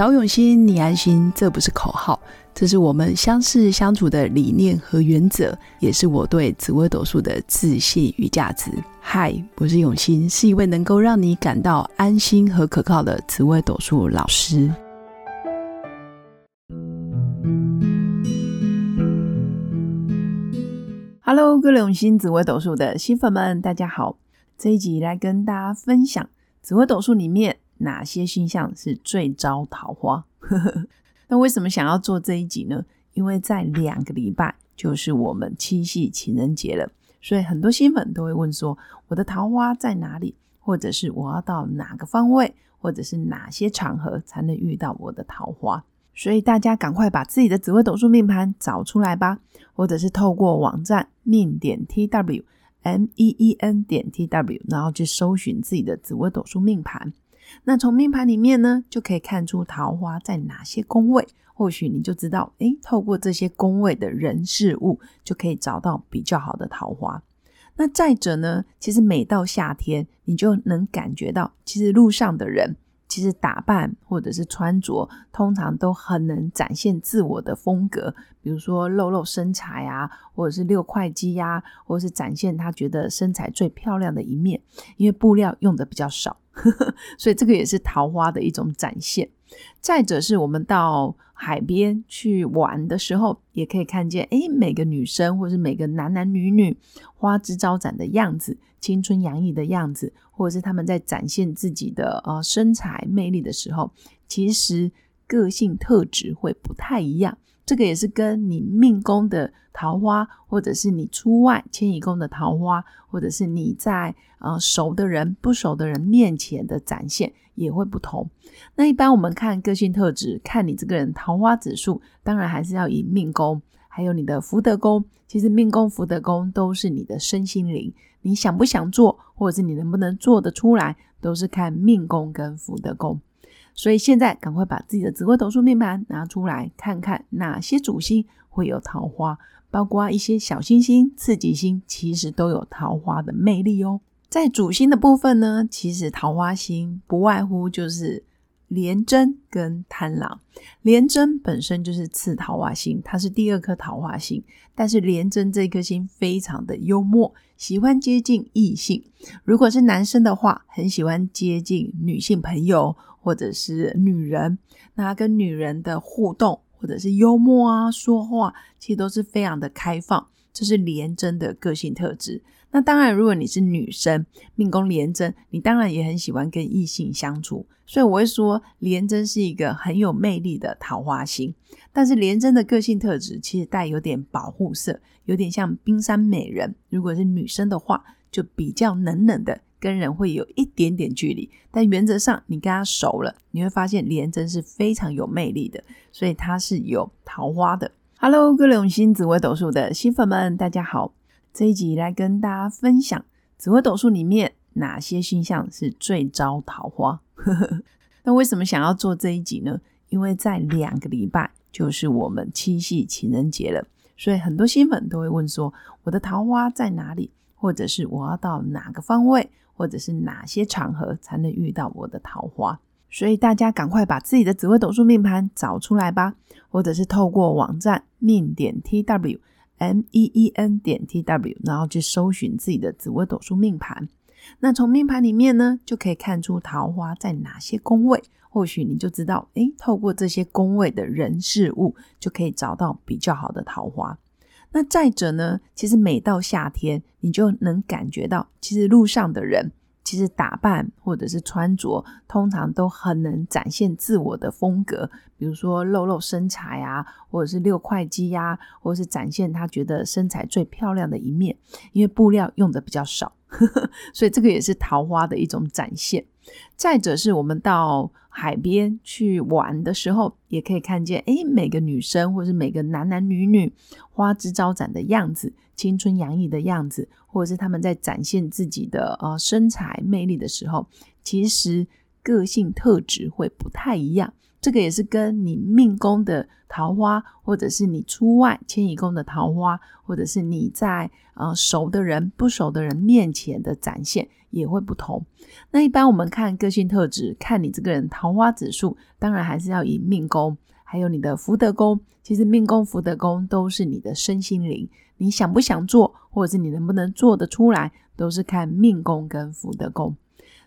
找永新，你安心，这不是口号，这是我们相识相处的理念和原则，也是我对紫微斗数的自信与价值。嗨，我是永新，是一位能够让你感到安心和可靠的紫微斗数老师。Hello，各位永新紫微斗数的新粉们，大家好！这一集来跟大家分享紫微斗数里面。哪些星象是最招桃花？那为什么想要做这一集呢？因为在两个礼拜就是我们七夕情人节了，所以很多新粉都会问说：我的桃花在哪里？或者是我要到哪个方位，或者是哪些场合才能遇到我的桃花？所以大家赶快把自己的紫微斗数命盘找出来吧，或者是透过网站命点 T W M E E N 点 T W，然后去搜寻自己的紫微斗数命盘。那从命盘里面呢，就可以看出桃花在哪些宫位，或许你就知道，诶，透过这些宫位的人事物，就可以找到比较好的桃花。那再者呢，其实每到夏天，你就能感觉到，其实路上的人。其实打扮或者是穿着，通常都很能展现自我的风格，比如说露露身材啊，或者是六块肌呀，或者是展现他觉得身材最漂亮的一面。因为布料用的比较少，所以这个也是桃花的一种展现。再者是我们到海边去玩的时候，也可以看见，哎，每个女生或者是每个男男女女花枝招展的样子，青春洋溢的样子，或者是他们在展现自己的呃身材魅力的时候，其实个性特质会不太一样。这个也是跟你命宫的桃花，或者是你出外迁移宫的桃花，或者是你在呃熟的人、不熟的人面前的展现也会不同。那一般我们看个性特质，看你这个人桃花指数，当然还是要以命宫，还有你的福德宫。其实命宫、福德宫都是你的身心灵，你想不想做，或者是你能不能做得出来，都是看命宫跟福德宫。所以现在赶快把自己的紫微斗数命盘拿出来看看，哪些主星会有桃花，包括一些小星星、次吉星，其实都有桃花的魅力哦。在主星的部分呢，其实桃花星不外乎就是廉贞跟贪狼。廉贞本身就是次桃花星，它是第二颗桃花星，但是廉贞这颗星非常的幽默，喜欢接近异性。如果是男生的话，很喜欢接近女性朋友。或者是女人，那跟女人的互动，或者是幽默啊，说话，其实都是非常的开放，这是廉贞的个性特质。那当然，如果你是女生，命宫廉贞，你当然也很喜欢跟异性相处。所以我会说，廉贞是一个很有魅力的桃花星。但是廉贞的个性特质其实带有点保护色，有点像冰山美人。如果是女生的话，就比较冷冷的。跟人会有一点点距离，但原则上你跟他熟了，你会发现廉贞是非常有魅力的，所以他是有桃花的。Hello，各位永新紫微斗数的新粉们，大家好！这一集来跟大家分享紫微斗数里面哪些星象是最招桃花。那为什么想要做这一集呢？因为在两个礼拜就是我们七夕情人节了，所以很多新粉都会问说：我的桃花在哪里？或者是我要到哪个方位？或者是哪些场合才能遇到我的桃花？所以大家赶快把自己的紫微斗数命盘找出来吧，或者是透过网站命点 T W M E E N 点 T W，然后去搜寻自己的紫微斗数命盘。那从命盘里面呢，就可以看出桃花在哪些宫位，或许你就知道，诶，透过这些宫位的人事物，就可以找到比较好的桃花。那再者呢？其实每到夏天，你就能感觉到，其实路上的人，其实打扮或者是穿着，通常都很能展现自我的风格。比如说露露身材啊，或者是六块肌呀，或者是展现他觉得身材最漂亮的一面。因为布料用的比较少，所以这个也是桃花的一种展现。再者是我们到海边去玩的时候，也可以看见，哎，每个女生或是每个男男女女花枝招展的样子，青春洋溢的样子，或者是他们在展现自己的呃身材魅力的时候，其实个性特质会不太一样。这个也是跟你命宫的桃花，或者是你出外迁移宫的桃花，或者是你在呃熟的人、不熟的人面前的展现也会不同。那一般我们看个性特质，看你这个人桃花指数，当然还是要以命宫，还有你的福德宫。其实命宫、福德宫都是你的身心灵，你想不想做，或者是你能不能做得出来，都是看命宫跟福德宫。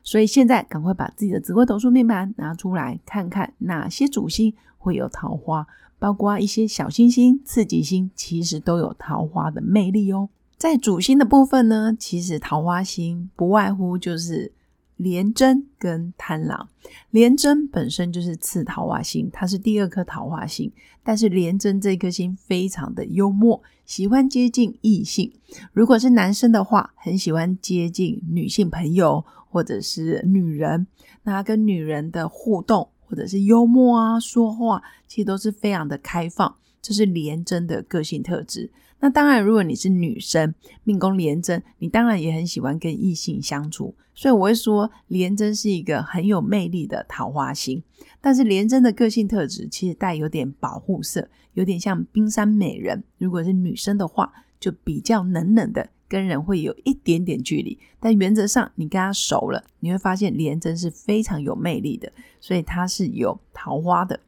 所以现在赶快把自己的紫微斗数命盘拿出来看看，哪些主星会有桃花，包括一些小星星、刺激星，其实都有桃花的魅力哦。在主星的部分呢，其实桃花星不外乎就是廉贞跟贪狼。廉贞本身就是次桃花星，它是第二颗桃花星，但是廉贞这颗星非常的幽默，喜欢接近异性。如果是男生的话，很喜欢接近女性朋友。或者是女人，那跟女人的互动，或者是幽默啊，说话，其实都是非常的开放，这是廉贞的个性特质。那当然，如果你是女生，命宫廉贞，你当然也很喜欢跟异性相处。所以我会说，廉贞是一个很有魅力的桃花星。但是廉贞的个性特质其实带有点保护色，有点像冰山美人。如果是女生的话，就比较冷冷的。跟人会有一点点距离，但原则上你跟他熟了，你会发现廉贞是非常有魅力的，所以他是有桃花的。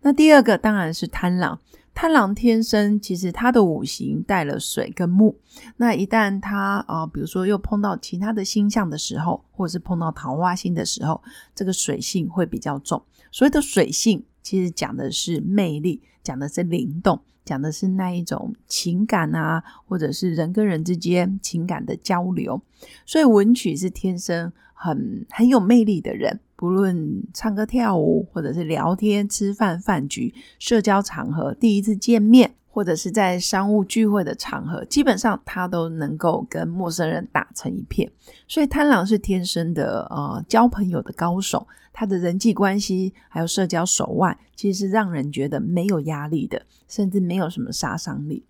那第二个当然是贪狼，贪狼天生其实他的五行带了水跟木，那一旦他啊，比如说又碰到其他的星象的时候，或者是碰到桃花星的时候，这个水性会比较重。所谓的水性，其实讲的是魅力，讲的是灵动。讲的是那一种情感啊，或者是人跟人之间情感的交流，所以文曲是天生很很有魅力的人，不论唱歌跳舞，或者是聊天、吃饭、饭局、社交场合，第一次见面。或者是在商务聚会的场合，基本上他都能够跟陌生人打成一片。所以贪狼是天生的呃交朋友的高手，他的人际关系还有社交手腕，其实是让人觉得没有压力的，甚至没有什么杀伤力。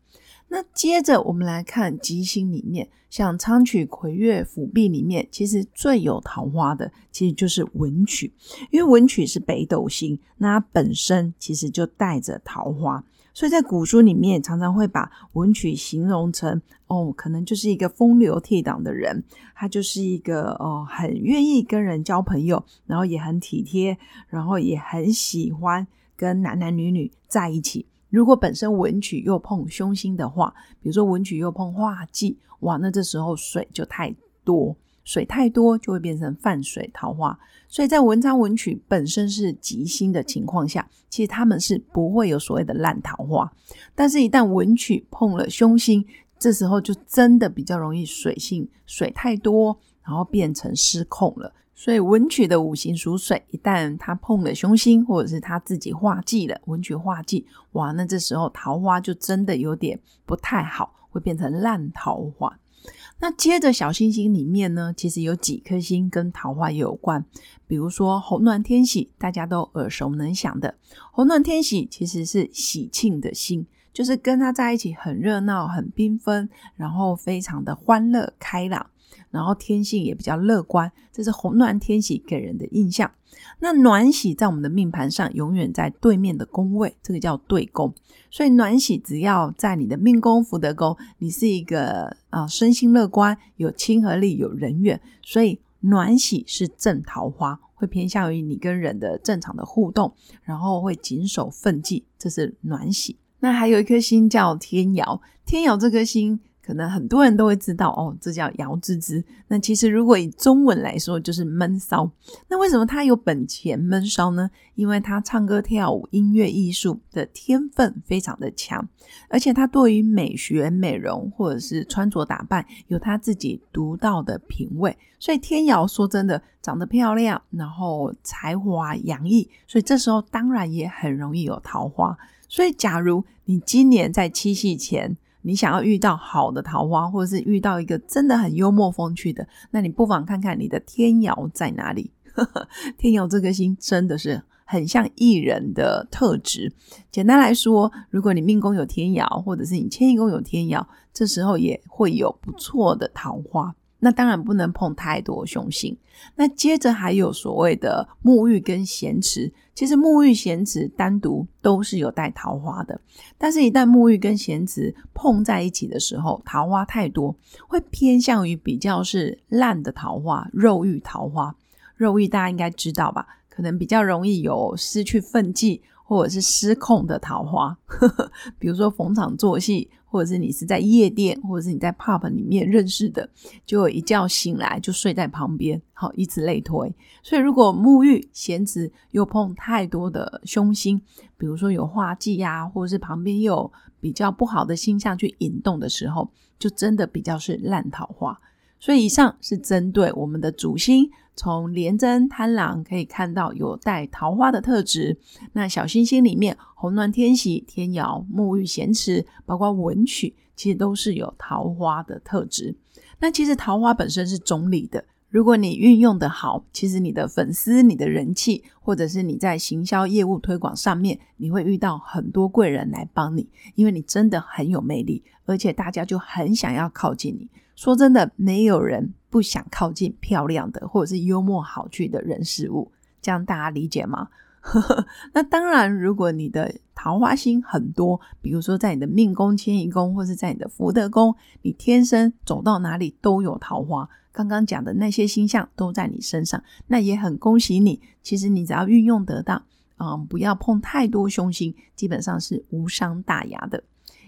那接着我们来看吉星里面，像昌曲、魁月、辅弼里面，其实最有桃花的，其实就是文曲，因为文曲是北斗星，那它本身其实就带着桃花。所以在古书里面，常常会把文曲形容成哦，可能就是一个风流倜傥的人，他就是一个哦，很愿意跟人交朋友，然后也很体贴，然后也很喜欢跟男男女女在一起。如果本身文曲又碰凶星的话，比如说文曲又碰化忌，哇，那这时候水就太多。水太多就会变成泛水桃花，所以在文昌文曲本身是吉星的情况下，其实他们是不会有所谓的烂桃花。但是，一旦文曲碰了凶星，这时候就真的比较容易水性水太多，然后变成失控了。所以文曲的五行属水，一旦他碰了凶星，或者是他自己化忌了，文曲化忌，哇，那这时候桃花就真的有点不太好，会变成烂桃花。那接着小星星里面呢，其实有几颗星跟桃花有关，比如说红鸾天喜，大家都耳熟能详的。红鸾天喜其实是喜庆的星，就是跟他在一起很热闹、很缤纷，然后非常的欢乐开朗。然后天性也比较乐观，这是红鸾天喜给人的印象。那暖喜在我们的命盘上永远在对面的宫位，这个叫对宫。所以暖喜只要在你的命宫福德宫，你是一个啊身心乐观、有亲和力、有人缘，所以暖喜是正桃花，会偏向于你跟人的正常的互动，然后会谨守分际，这是暖喜。那还有一颗星叫天姚，天姚这颗星。可能很多人都会知道哦，这叫姚之之。那其实如果以中文来说，就是闷骚。那为什么他有本钱闷骚呢？因为他唱歌跳舞、音乐艺术的天分非常的强，而且他对于美学、美容或者是穿着打扮有他自己独到的品味。所以天瑶说真的长得漂亮，然后才华洋溢，所以这时候当然也很容易有桃花。所以假如你今年在七夕前，你想要遇到好的桃花，或者是遇到一个真的很幽默风趣的，那你不妨看看你的天姚在哪里。天姚这颗星真的是很像艺人的特质。简单来说，如果你命宫有天姚，或者是你迁移宫有天姚，这时候也会有不错的桃花。那当然不能碰太多凶星。那接着还有所谓的沐浴跟咸池，其实沐浴、咸池单独都是有带桃花的，但是一旦沐浴跟咸池碰在一起的时候，桃花太多，会偏向于比较是烂的桃花，肉欲桃花。肉欲大家应该知道吧？可能比较容易有失去分际。或者是失控的桃花，比如说逢场作戏，或者是你是在夜店，或者是你在 pub 里面认识的，就一觉醒来就睡在旁边，好，以此类推。所以如果沐浴闲池又碰太多的凶星，比如说有化忌呀，或者是旁边又有比较不好的星象去引动的时候，就真的比较是烂桃花。所以以上是针对我们的主星，从廉贞贪狼可以看到有带桃花的特质。那小星星里面，红鸾天喜、天姚、沐浴咸池，包括文曲，其实都是有桃花的特质。那其实桃花本身是中立的，如果你运用的好，其实你的粉丝、你的人气，或者是你在行销业务推广上面，你会遇到很多贵人来帮你，因为你真的很有魅力，而且大家就很想要靠近你。说真的，没有人不想靠近漂亮的或者是幽默好趣的人事物，这样大家理解吗？那当然，如果你的桃花星很多，比如说在你的命宫、迁移宫，或是在你的福德宫，你天生走到哪里都有桃花。刚刚讲的那些星象都在你身上，那也很恭喜你。其实你只要运用得当，嗯，不要碰太多凶星，基本上是无伤大雅的。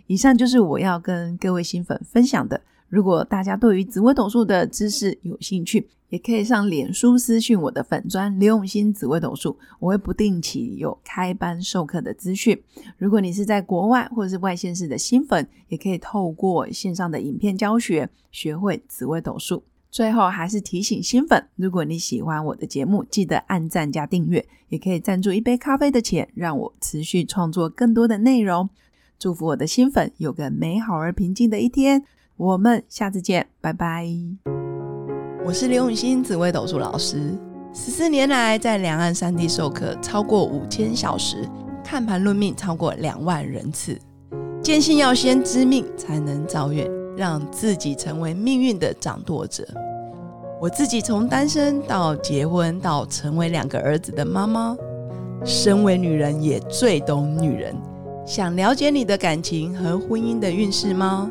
以上就是我要跟各位新粉分享的。如果大家对于紫微斗数的知识有兴趣，也可以上脸书私讯我的粉砖刘永新紫微斗数，我会不定期有开班授课的资讯。如果你是在国外或者是外县市的新粉，也可以透过线上的影片教学学会紫微斗数。最后还是提醒新粉，如果你喜欢我的节目，记得按赞加订阅，也可以赞助一杯咖啡的钱，让我持续创作更多的内容。祝福我的新粉有个美好而平静的一天。我们下次见，拜拜。我是刘永新，紫微斗数老师。十四年来，在两岸三地授课超过五千小时，看盘论命超过两万人次。坚信要先知命，才能造运，让自己成为命运的掌舵者。我自己从单身到结婚，到成为两个儿子的妈妈，身为女人也最懂女人。想了解你的感情和婚姻的运势吗？